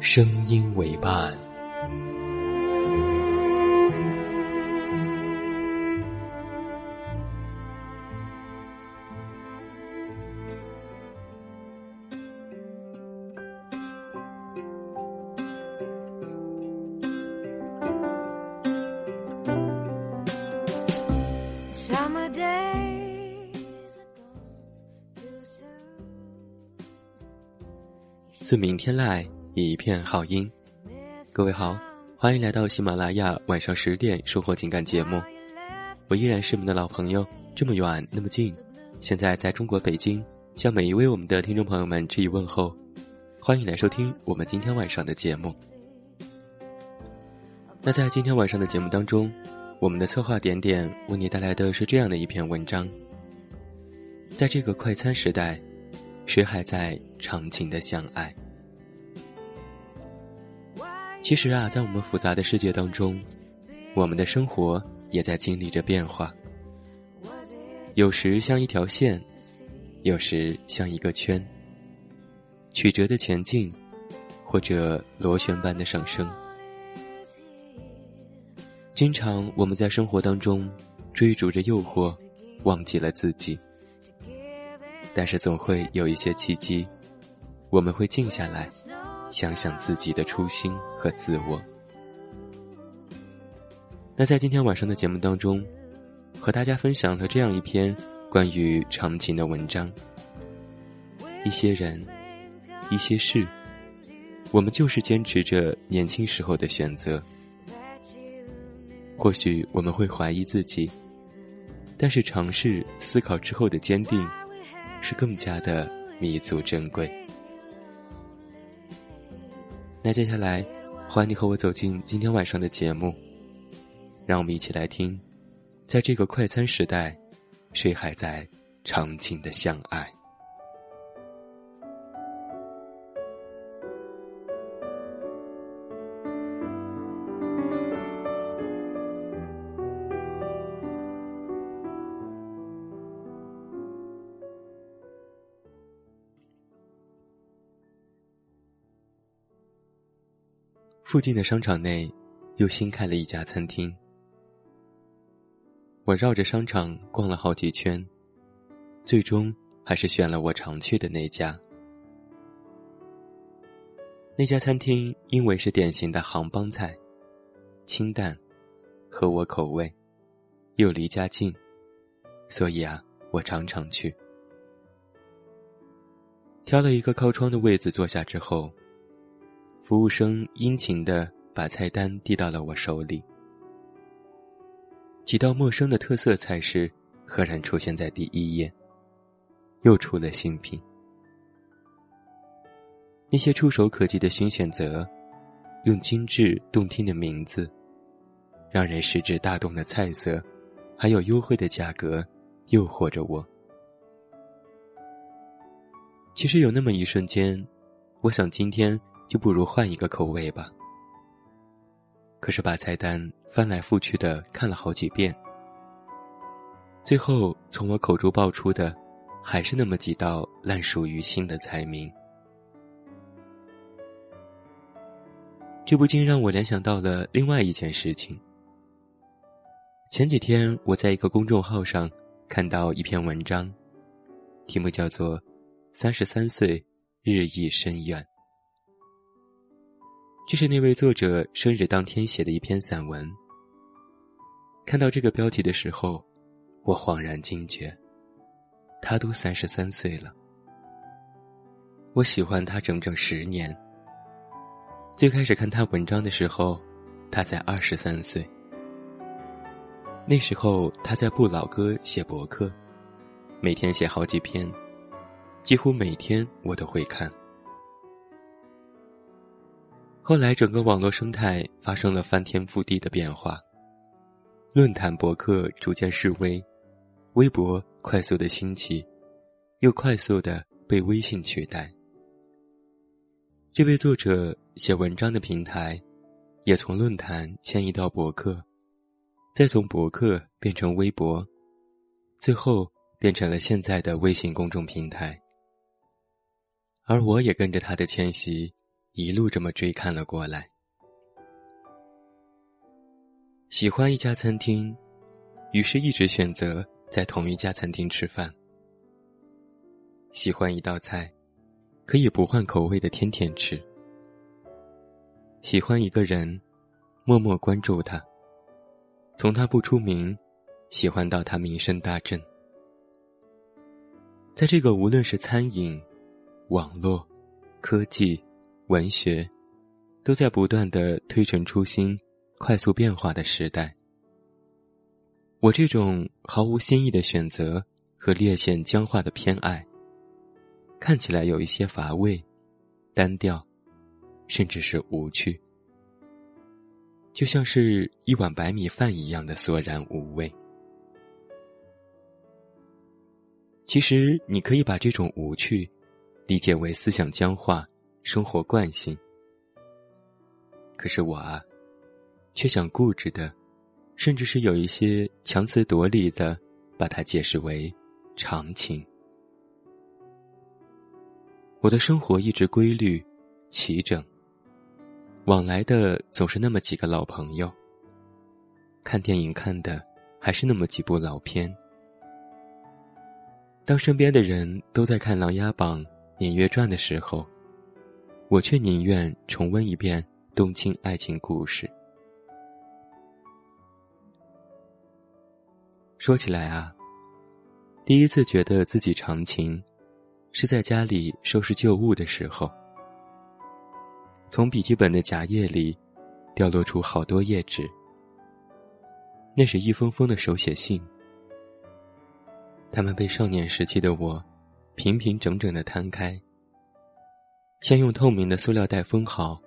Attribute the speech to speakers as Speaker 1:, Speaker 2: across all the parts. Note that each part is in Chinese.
Speaker 1: 声音为伴。自明天来，一片好音。各位好，欢迎来到喜马拉雅晚上十点收获情感节目。我依然是你们的老朋友，这么远那么近，现在在中国北京，向每一位我们的听众朋友们致以问候。欢迎来收听我们今天晚上的节目。那在今天晚上的节目当中，我们的策划点点为你带来的是这样的一篇文章。在这个快餐时代。谁还在长情的相爱？其实啊，在我们复杂的世界当中，我们的生活也在经历着变化。有时像一条线，有时像一个圈，曲折的前进，或者螺旋般的上升。经常我们在生活当中追逐着诱惑，忘记了自己。但是总会有一些契机，我们会静下来，想想自己的初心和自我。那在今天晚上的节目当中，和大家分享了这样一篇关于长情的文章。一些人，一些事，我们就是坚持着年轻时候的选择。或许我们会怀疑自己，但是尝试思考之后的坚定。是更加的弥足珍贵。那接下来，欢迎你和我走进今天晚上的节目，让我们一起来听，在这个快餐时代，谁还在长情的相爱？附近的商场内，又新开了一家餐厅。我绕着商场逛了好几圈，最终还是选了我常去的那家。那家餐厅因为是典型的杭帮菜，清淡，合我口味，又离家近，所以啊，我常常去。挑了一个靠窗的位子坐下之后。服务生殷勤地把菜单递到了我手里，几道陌生的特色菜式赫然出现在第一页，又出了新品。那些触手可及的新选择，用精致动听的名字，让人食指大动的菜色，还有优惠的价格，诱惑着我。其实有那么一瞬间，我想今天。就不如换一个口味吧。可是把菜单翻来覆去的看了好几遍，最后从我口中爆出的，还是那么几道烂熟于心的菜名。这不禁让我联想到了另外一件事情。前几天我在一个公众号上看到一篇文章，题目叫做《三十三岁日益深远》。这是那位作者生日当天写的一篇散文。看到这个标题的时候，我恍然惊觉，他都三十三岁了。我喜欢他整整十年。最开始看他文章的时候，他才二十三岁。那时候他在不老哥写博客，每天写好几篇，几乎每天我都会看。后来整个网络生态发生了翻天覆地的变化，论坛博客逐渐式微，微博快速的兴起，又快速的被微信取代。这位作者写文章的平台，也从论坛迁移到博客。再从博客变成微博，最后变成了现在的微信公众平台。而我也跟着他的迁徙，一路这么追看了过来。喜欢一家餐厅，于是一直选择在同一家餐厅吃饭。喜欢一道菜，可以不换口味的天天吃。喜欢一个人，默默关注他。从他不出名，喜欢到他名声大振，在这个无论是餐饮、网络、科技、文学，都在不断的推陈出新、快速变化的时代，我这种毫无新意的选择和略显僵化的偏爱，看起来有一些乏味、单调，甚至是无趣。就像是一碗白米饭一样的索然无味。其实，你可以把这种无趣理解为思想僵化、生活惯性。可是我啊，却想固执的，甚至是有一些强词夺理的，把它解释为常情。我的生活一直规律、齐整。往来的总是那么几个老朋友。看电影看的还是那么几部老片。当身边的人都在看《琅琊榜》《芈月传》的时候，我却宁愿重温一遍冬青爱情故事。说起来啊，第一次觉得自己长情，是在家里收拾旧物的时候。从笔记本的夹页里，掉落出好多页纸。那是一封封的手写信，他们被少年时期的我平平整整的摊开，先用透明的塑料袋封好，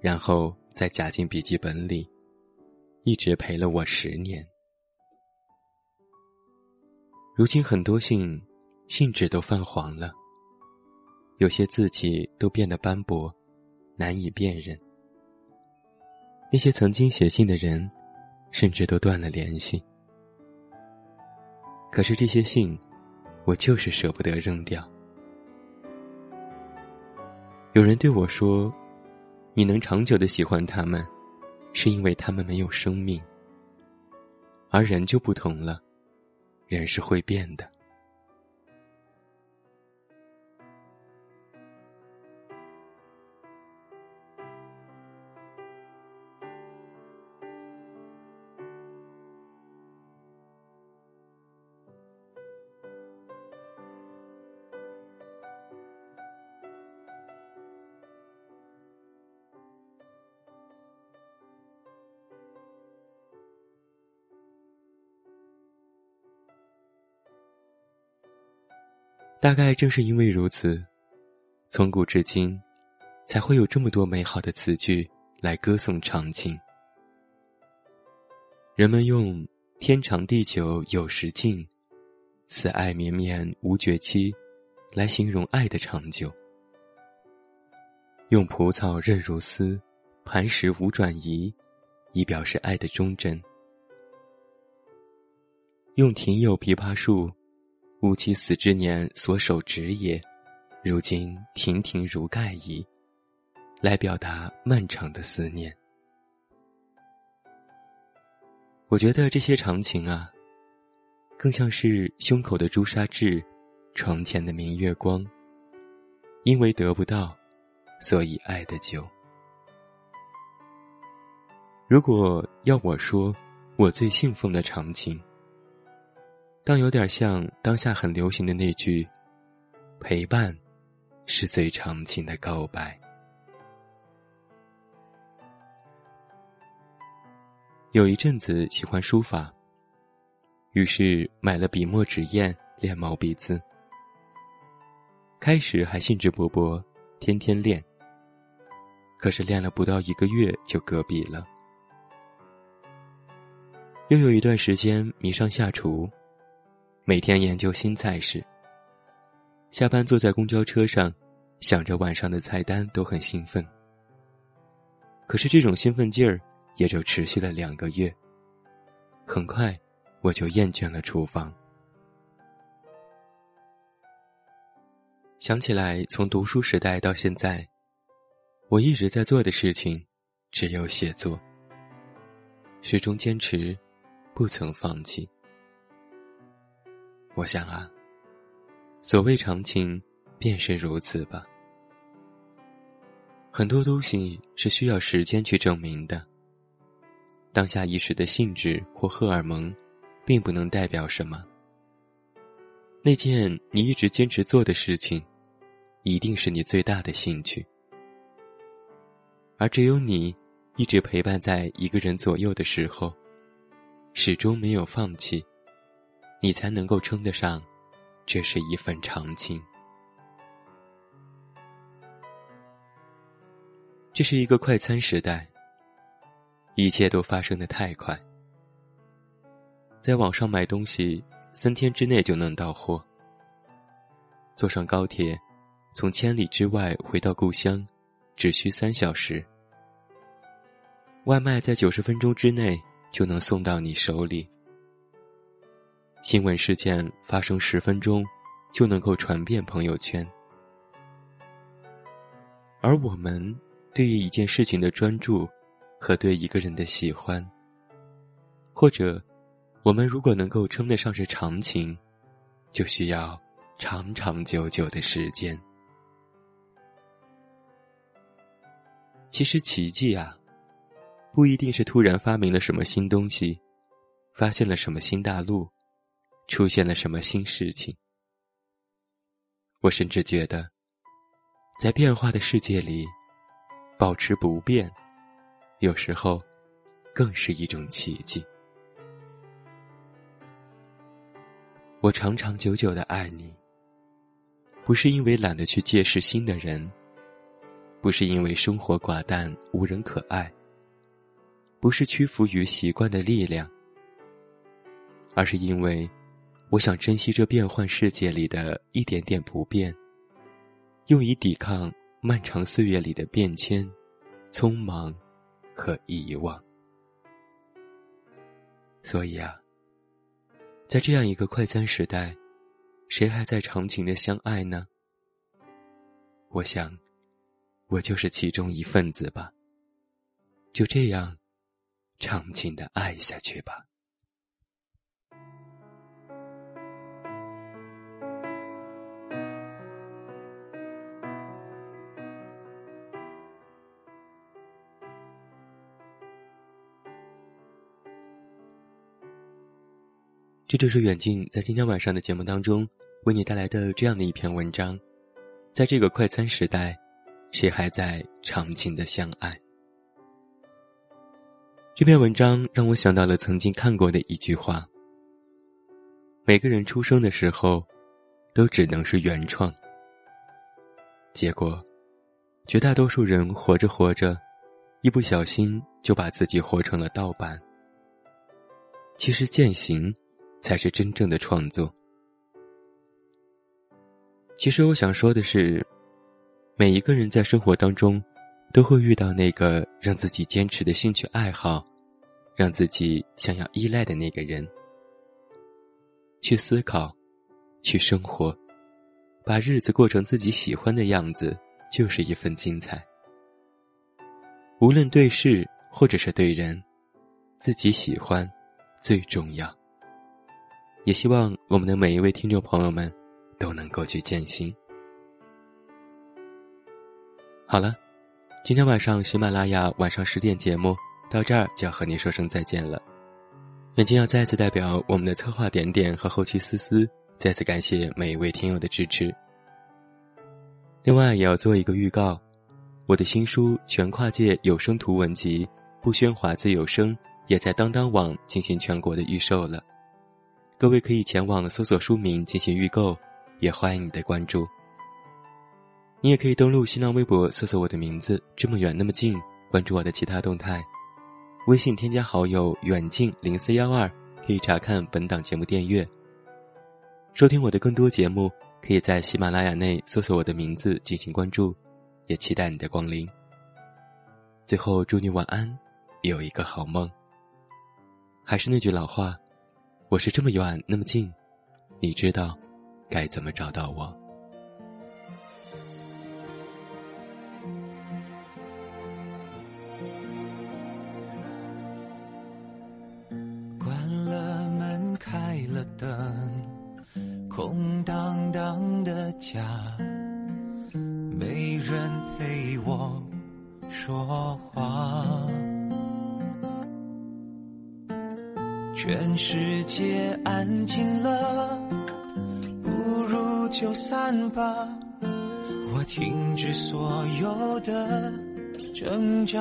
Speaker 1: 然后再夹进笔记本里，一直陪了我十年。如今很多信，信纸都泛黄了，有些字迹都变得斑驳。难以辨认。那些曾经写信的人，甚至都断了联系。可是这些信，我就是舍不得扔掉。有人对我说：“你能长久的喜欢他们，是因为他们没有生命。而人就不同了，人是会变的。”大概正是因为如此，从古至今，才会有这么多美好的词句来歌颂长情。人们用“天长地久有时尽，此爱绵绵无绝期”来形容爱的长久；用“蒲草韧如丝，磐石无转移”以表示爱的忠贞；用“庭有枇杷树”。吾妻死之年所守职也，如今亭亭如盖矣，来表达漫长的思念。我觉得这些长情啊，更像是胸口的朱砂痣，床前的明月光。因为得不到，所以爱的久。如果要我说，我最信奉的长情，但有点像当下很流行的那句：“陪伴，是最长情的告白。”有一阵子喜欢书法，于是买了笔墨纸砚练毛笔字。开始还兴致勃勃，天天练。可是练了不到一个月就搁笔了。又有一段时间迷上下厨，每天研究新菜式。下班坐在公交车上，想着晚上的菜单都很兴奋。可是这种兴奋劲儿也就持续了两个月。很快，我就厌倦了厨房。想起来，从读书时代到现在。我一直在做的事情，只有写作。始终坚持，不曾放弃。我想啊，所谓长情，便是如此吧。很多东西是需要时间去证明的。当下一时的兴致或荷尔蒙，并不能代表什么。那件你一直坚持做的事情，一定是你最大的兴趣。而只有你，一直陪伴在一个人左右的时候，始终没有放弃，你才能够称得上，这是一份长情。这是一个快餐时代，一切都发生的太快。在网上买东西，三天之内就能到货。坐上高铁，从千里之外回到故乡。只需三小时，外卖在九十分钟之内就能送到你手里。新闻事件发生十分钟就能够传遍朋友圈，而我们对于一件事情的专注和对一个人的喜欢，或者我们如果能够称得上是长情，就需要长长久久的时间。其实奇迹啊，不一定是突然发明了什么新东西，发现了什么新大陆，出现了什么新事情。我甚至觉得，在变化的世界里，保持不变，有时候更是一种奇迹。我长长久久的爱你，不是因为懒得去结识新的人。不是因为生活寡淡无人可爱，不是屈服于习惯的力量，而是因为我想珍惜这变幻世界里的一点点不变，用以抵抗漫长岁月里的变迁、匆忙和遗忘。所以啊，在这样一个快餐时代，谁还在长情的相爱呢？我想。我就是其中一份子吧，就这样，长情的爱下去吧。这就是远近在今天晚上的节目当中为你带来的这样的一篇文章，在这个快餐时代。谁还在长情的相爱？这篇文章让我想到了曾经看过的一句话：每个人出生的时候，都只能是原创。结果，绝大多数人活着活着，一不小心就把自己活成了盗版。其实践行，才是真正的创作。其实我想说的是。每一个人在生活当中，都会遇到那个让自己坚持的兴趣爱好，让自己想要依赖的那个人。去思考，去生活，把日子过成自己喜欢的样子，就是一份精彩。无论对事或者是对人，自己喜欢最重要。也希望我们的每一位听众朋友们，都能够去践行。好了，今天晚上喜马拉雅晚上十点节目到这儿就要和您说声再见了。远近要再次代表我们的策划点点和后期思思，再次感谢每一位听友的支持。另外，也要做一个预告，我的新书《全跨界有声图文集·不喧哗自有声》也在当当网进行全国的预售了。各位可以前往搜索书名进行预购，也欢迎你的关注。你也可以登录新浪微博搜索我的名字“这么远那么近”，关注我的其他动态。微信添加好友“远近零四幺二”，可以查看本档节目电阅。收听我的更多节目，可以在喜马拉雅内搜索我的名字进行关注，也期待你的光临。最后，祝你晚安，有一个好梦。还是那句老话。我是这么远那么近，你知道该怎么找到我？
Speaker 2: 关了门，开了灯，空荡荡的家，没人陪我说话。全世界安静了，不如就散吧。我停止所有的挣扎。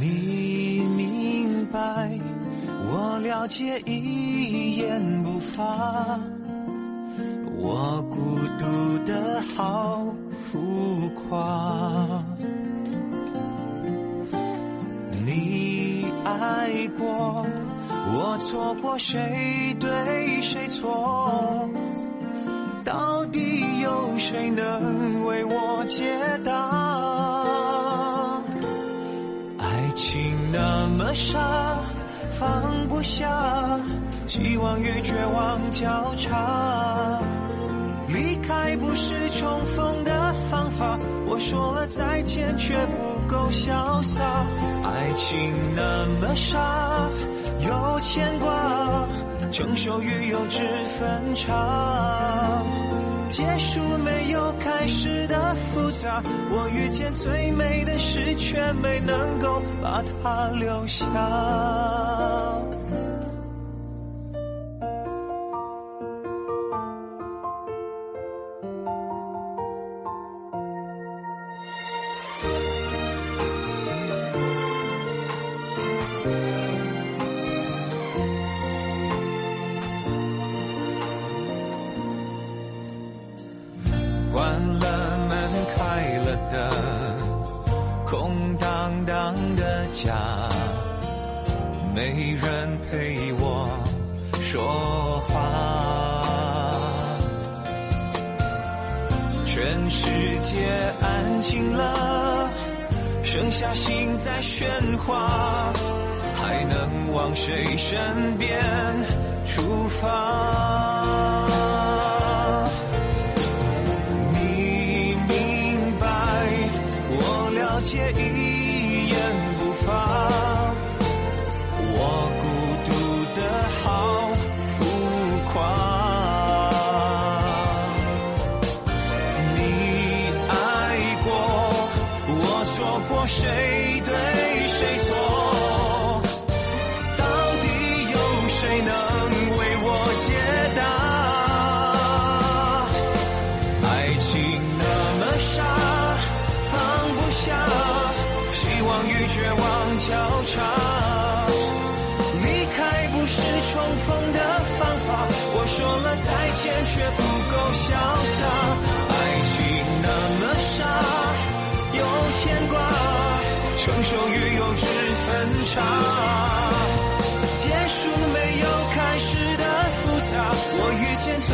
Speaker 2: 你明白，我了解，一言不发。我孤独的好浮夸。爱过，我错过，谁对谁错？到底有谁能为我解答？爱情那么傻，放不下，希望与绝望交叉。离开不是重逢的方法，我说了再见，却不。潇洒，爱情那么傻，有牵挂，成熟与幼稚分岔，结束没有开始的复杂，我遇见最美的事，却没能够把它留下。说话。全世界安静了，剩下心在喧哗，还能往谁身边出发？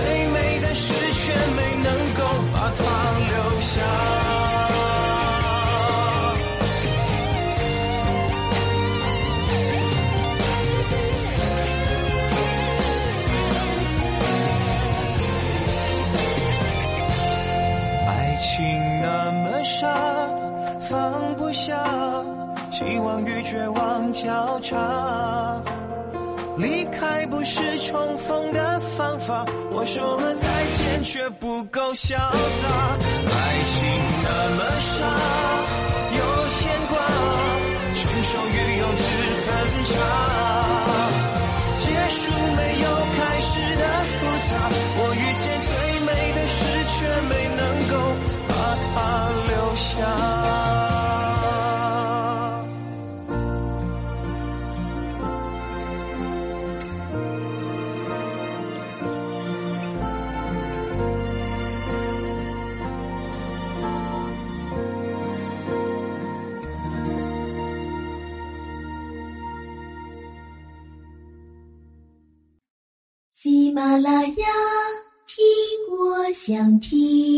Speaker 2: 遇我说了再见却不够潇洒。
Speaker 3: 想听。